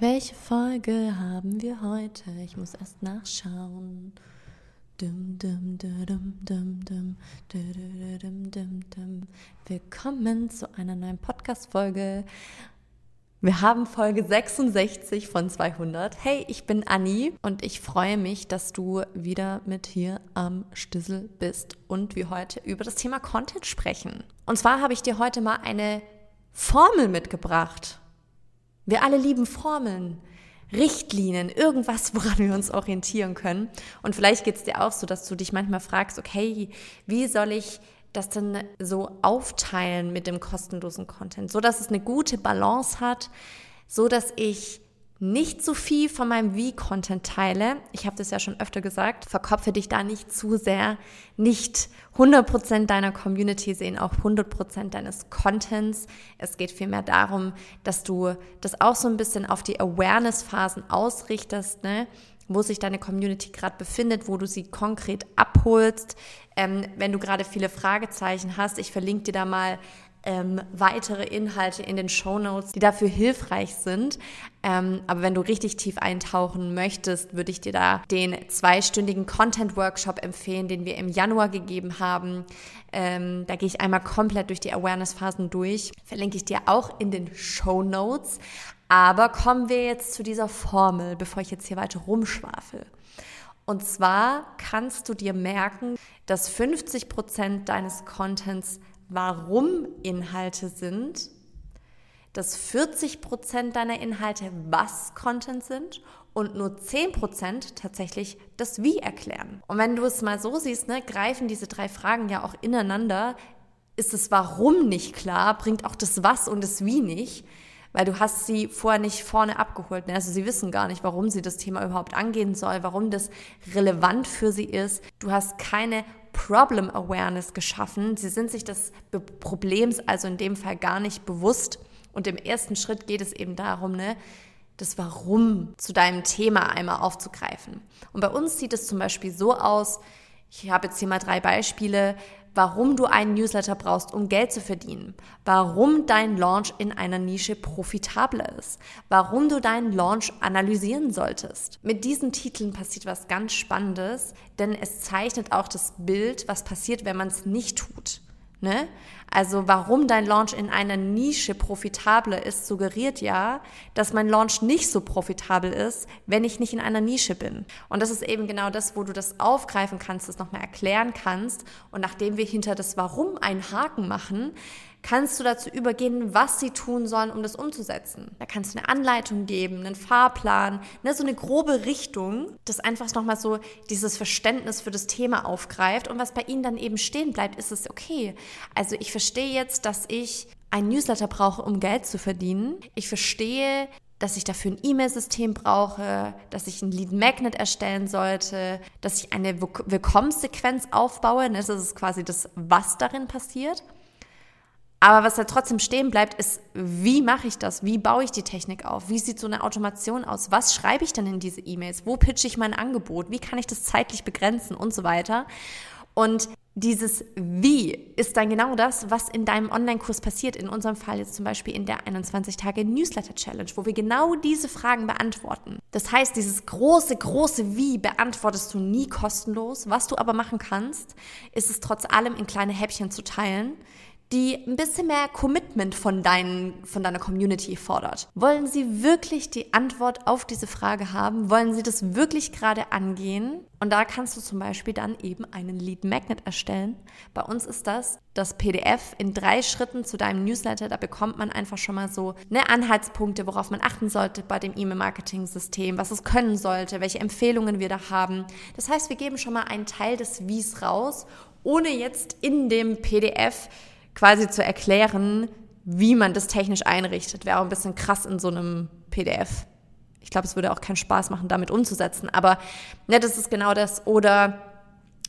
Welche Folge haben wir heute? Ich muss erst nachschauen. Willkommen zu einer neuen Podcast-Folge. Wir haben Folge 66 von 200. Hey, ich bin Anni und ich freue mich, dass du wieder mit hier am Stissel bist und wir heute über das Thema Content sprechen. Und zwar habe ich dir heute mal eine Formel mitgebracht. Wir alle lieben Formeln, Richtlinien, irgendwas, woran wir uns orientieren können. Und vielleicht geht es dir auch so, dass du dich manchmal fragst, okay, wie soll ich das denn so aufteilen mit dem kostenlosen Content, so dass es eine gute Balance hat, so dass ich nicht zu viel von meinem Wie-Content teile. Ich habe das ja schon öfter gesagt. Verkopfe dich da nicht zu sehr. Nicht 100% deiner Community sehen auch 100% deines Contents. Es geht vielmehr darum, dass du das auch so ein bisschen auf die Awareness-Phasen ausrichtest, ne? wo sich deine Community gerade befindet, wo du sie konkret abholst. Ähm, wenn du gerade viele Fragezeichen hast, ich verlinke dir da mal ähm, weitere Inhalte in den Show Notes, die dafür hilfreich sind. Ähm, aber wenn du richtig tief eintauchen möchtest, würde ich dir da den zweistündigen Content Workshop empfehlen, den wir im Januar gegeben haben. Ähm, da gehe ich einmal komplett durch die Awareness-Phasen durch. Verlinke ich dir auch in den Show Notes. Aber kommen wir jetzt zu dieser Formel, bevor ich jetzt hier weiter rumschwafel. Und zwar kannst du dir merken, dass 50 Prozent deines Contents Warum-Inhalte sind, dass 40 Prozent deiner Inhalte Was-Content sind und nur 10 Prozent tatsächlich das Wie erklären. Und wenn du es mal so siehst, ne, greifen diese drei Fragen ja auch ineinander. Ist das Warum nicht klar, bringt auch das Was und das Wie nicht, weil du hast sie vorher nicht vorne abgeholt. Ne? Also sie wissen gar nicht, warum sie das Thema überhaupt angehen soll, warum das relevant für sie ist. Du hast keine Problem Awareness geschaffen. Sie sind sich des Problems also in dem Fall gar nicht bewusst. Und im ersten Schritt geht es eben darum, ne, das Warum zu deinem Thema einmal aufzugreifen. Und bei uns sieht es zum Beispiel so aus, ich habe jetzt hier mal drei Beispiele warum du einen Newsletter brauchst, um Geld zu verdienen, warum dein Launch in einer Nische profitabler ist, warum du deinen Launch analysieren solltest. Mit diesen Titeln passiert was ganz Spannendes, denn es zeichnet auch das Bild, was passiert, wenn man es nicht tut. Ne? Also warum dein Launch in einer Nische profitabler ist, suggeriert ja, dass mein Launch nicht so profitabel ist, wenn ich nicht in einer Nische bin. Und das ist eben genau das, wo du das aufgreifen kannst, das nochmal erklären kannst. Und nachdem wir hinter das Warum einen Haken machen, kannst du dazu übergehen, was sie tun sollen, um das umzusetzen. Da kannst du eine Anleitung geben, einen Fahrplan, ne, so eine grobe Richtung, das einfach nochmal so dieses Verständnis für das Thema aufgreift. Und was bei ihnen dann eben stehen bleibt, ist es okay. Also ich verstehe jetzt, dass ich ein Newsletter brauche, um Geld zu verdienen. Ich verstehe, dass ich dafür ein E-Mail-System brauche, dass ich ein Lead Magnet erstellen sollte, dass ich eine Willkommenssequenz aufbaue. Das ist quasi das, was darin passiert. Aber was da trotzdem stehen bleibt, ist, wie mache ich das? Wie baue ich die Technik auf? Wie sieht so eine Automation aus? Was schreibe ich dann in diese E-Mails? Wo pitche ich mein Angebot? Wie kann ich das zeitlich begrenzen und so weiter? Und dieses Wie ist dann genau das, was in deinem Online-Kurs passiert. In unserem Fall jetzt zum Beispiel in der 21-Tage-Newsletter-Challenge, wo wir genau diese Fragen beantworten. Das heißt, dieses große, große Wie beantwortest du nie kostenlos. Was du aber machen kannst, ist es trotz allem in kleine Häppchen zu teilen, die ein bisschen mehr Commitment von, deinen, von deiner Community fordert. Wollen sie wirklich die Antwort auf diese Frage haben? Wollen sie das wirklich gerade angehen? Und da kannst du zum Beispiel dann eben einen Lead Magnet erstellen. Bei uns ist das das PDF in drei Schritten zu deinem Newsletter. Da bekommt man einfach schon mal so eine Anhaltspunkte, worauf man achten sollte bei dem E-Mail-Marketing-System, was es können sollte, welche Empfehlungen wir da haben. Das heißt, wir geben schon mal einen Teil des Wies raus, ohne jetzt in dem PDF quasi zu erklären, wie man das technisch einrichtet. Wäre auch ein bisschen krass in so einem PDF. Ich glaube, es würde auch keinen Spaß machen, damit umzusetzen. Aber ne, das ist genau das. Oder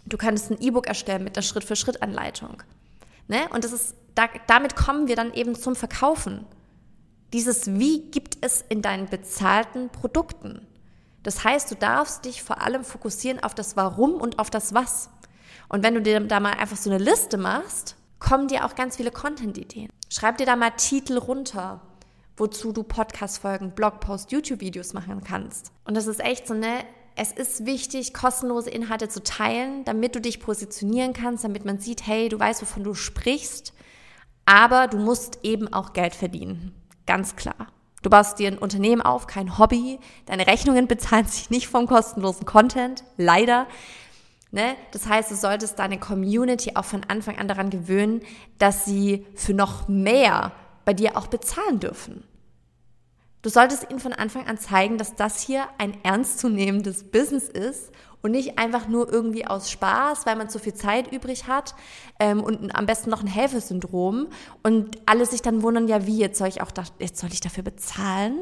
du kannst ein E-Book erstellen mit einer Schritt-für-Schritt-Anleitung. Ne? Und das ist, da, damit kommen wir dann eben zum Verkaufen. Dieses Wie gibt es in deinen bezahlten Produkten. Das heißt, du darfst dich vor allem fokussieren auf das Warum und auf das Was. Und wenn du dir da mal einfach so eine Liste machst, kommen dir auch ganz viele Content-Ideen. Schreib dir da mal Titel runter. wozu du Podcast-Folgen, Blogposts, YouTube-Videos machen kannst. Und das ist echt so, ne? Es ist wichtig, kostenlose Inhalte zu teilen, damit du dich positionieren kannst, damit man sieht, hey, du weißt, wovon du sprichst, aber du musst eben auch Geld verdienen. Ganz klar. Du baust dir ein Unternehmen auf, kein Hobby. Deine Rechnungen bezahlen sich nicht vom kostenlosen Content, leider. Ne? Das heißt, du solltest deine Community auch von Anfang an daran gewöhnen, dass sie für noch mehr bei dir auch bezahlen dürfen. Du solltest ihnen von Anfang an zeigen, dass das hier ein ernstzunehmendes Business ist und nicht einfach nur irgendwie aus Spaß, weil man zu viel Zeit übrig hat ähm, und am besten noch ein Helfersyndrom und alle sich dann wundern, ja wie, jetzt soll ich auch da, jetzt soll ich dafür bezahlen?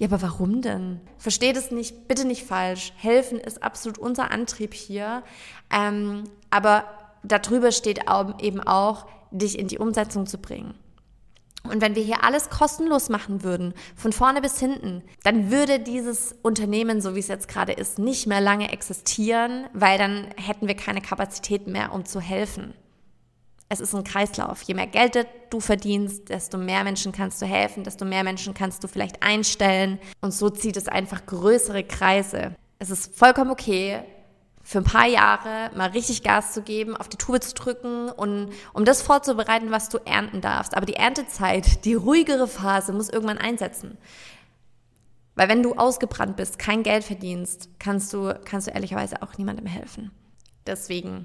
Ja, aber warum denn? Versteht es nicht, bitte nicht falsch. Helfen ist absolut unser Antrieb hier. Ähm, aber darüber steht eben auch, dich in die Umsetzung zu bringen. Und wenn wir hier alles kostenlos machen würden, von vorne bis hinten, dann würde dieses Unternehmen, so wie es jetzt gerade ist, nicht mehr lange existieren, weil dann hätten wir keine Kapazität mehr, um zu helfen. Es ist ein Kreislauf. Je mehr Geld du verdienst, desto mehr Menschen kannst du helfen, desto mehr Menschen kannst du vielleicht einstellen. Und so zieht es einfach größere Kreise. Es ist vollkommen okay, für ein paar Jahre mal richtig Gas zu geben, auf die Tube zu drücken und um das vorzubereiten, was du ernten darfst. Aber die Erntezeit, die ruhigere Phase muss irgendwann einsetzen. Weil wenn du ausgebrannt bist, kein Geld verdienst, kannst du, kannst du ehrlicherweise auch niemandem helfen. Deswegen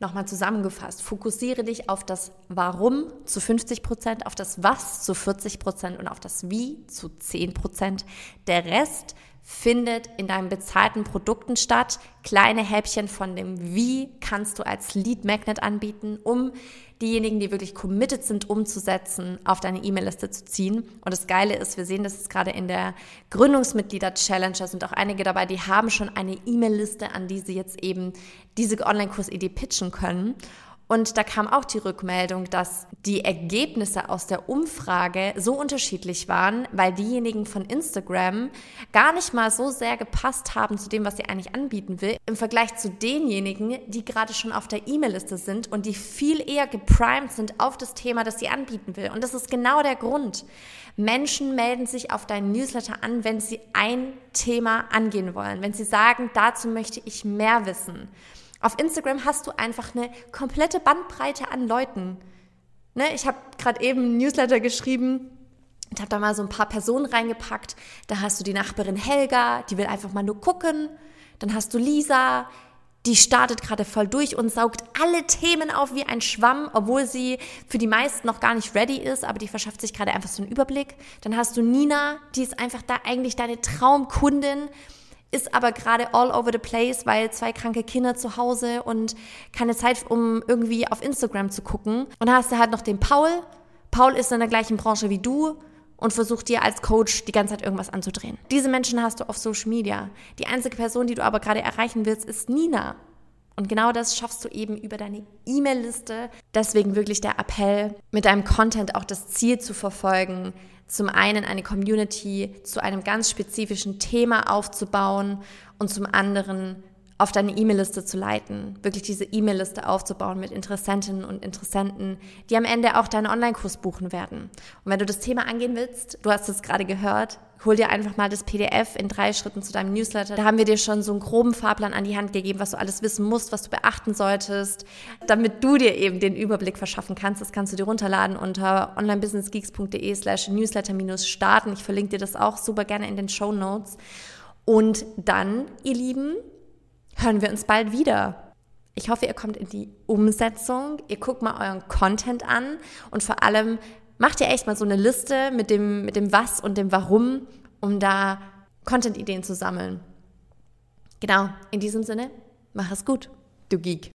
nochmal zusammengefasst, fokussiere dich auf das Warum zu 50 Prozent, auf das Was zu 40 Prozent und auf das Wie zu 10 Prozent. Der Rest findet in deinen bezahlten Produkten statt. Kleine Häppchen von dem Wie kannst du als Lead Magnet anbieten, um diejenigen, die wirklich committed sind, umzusetzen, auf deine E-Mail-Liste zu ziehen. Und das Geile ist, wir sehen das jetzt gerade in der Gründungsmitglieder-Challenge, da sind auch einige dabei, die haben schon eine E-Mail-Liste, an die sie jetzt eben diese Online-Kurs-Idee pitchen können. Und da kam auch die Rückmeldung, dass die Ergebnisse aus der Umfrage so unterschiedlich waren, weil diejenigen von Instagram gar nicht mal so sehr gepasst haben zu dem, was sie eigentlich anbieten will, im Vergleich zu denjenigen, die gerade schon auf der E-Mail-Liste sind und die viel eher geprimed sind auf das Thema, das sie anbieten will. Und das ist genau der Grund. Menschen melden sich auf deinen Newsletter an, wenn sie ein Thema angehen wollen, wenn sie sagen, dazu möchte ich mehr wissen. Auf Instagram hast du einfach eine komplette Bandbreite an Leuten. Ne, ich habe gerade eben ein Newsletter geschrieben und habe da mal so ein paar Personen reingepackt. Da hast du die Nachbarin Helga, die will einfach mal nur gucken. Dann hast du Lisa, die startet gerade voll durch und saugt alle Themen auf wie ein Schwamm, obwohl sie für die meisten noch gar nicht ready ist, aber die verschafft sich gerade einfach so einen Überblick. Dann hast du Nina, die ist einfach da eigentlich deine Traumkundin ist aber gerade all over the place, weil zwei kranke Kinder zu Hause und keine Zeit, um irgendwie auf Instagram zu gucken. Und dann hast du halt noch den Paul. Paul ist in der gleichen Branche wie du und versucht dir als Coach die ganze Zeit irgendwas anzudrehen. Diese Menschen hast du auf Social Media. Die einzige Person, die du aber gerade erreichen willst, ist Nina. Und genau das schaffst du eben über deine E-Mail-Liste. Deswegen wirklich der Appell, mit deinem Content auch das Ziel zu verfolgen, zum einen eine Community zu einem ganz spezifischen Thema aufzubauen und zum anderen auf deine E-Mail-Liste zu leiten, wirklich diese E-Mail-Liste aufzubauen mit Interessentinnen und Interessenten, die am Ende auch deinen Online-Kurs buchen werden. Und wenn du das Thema angehen willst, du hast es gerade gehört, hol dir einfach mal das PDF in drei Schritten zu deinem Newsletter. Da haben wir dir schon so einen groben Fahrplan an die Hand gegeben, was du alles wissen musst, was du beachten solltest, damit du dir eben den Überblick verschaffen kannst. Das kannst du dir runterladen unter onlinebusinessgeeks.de slash newsletter-starten. Ich verlinke dir das auch super gerne in den Show Notes. Und dann, ihr Lieben, hören wir uns bald wieder. Ich hoffe, ihr kommt in die Umsetzung, ihr guckt mal euren Content an und vor allem macht ihr echt mal so eine Liste mit dem, mit dem Was und dem Warum, um da Content-Ideen zu sammeln. Genau, in diesem Sinne, mach es gut, du Geek.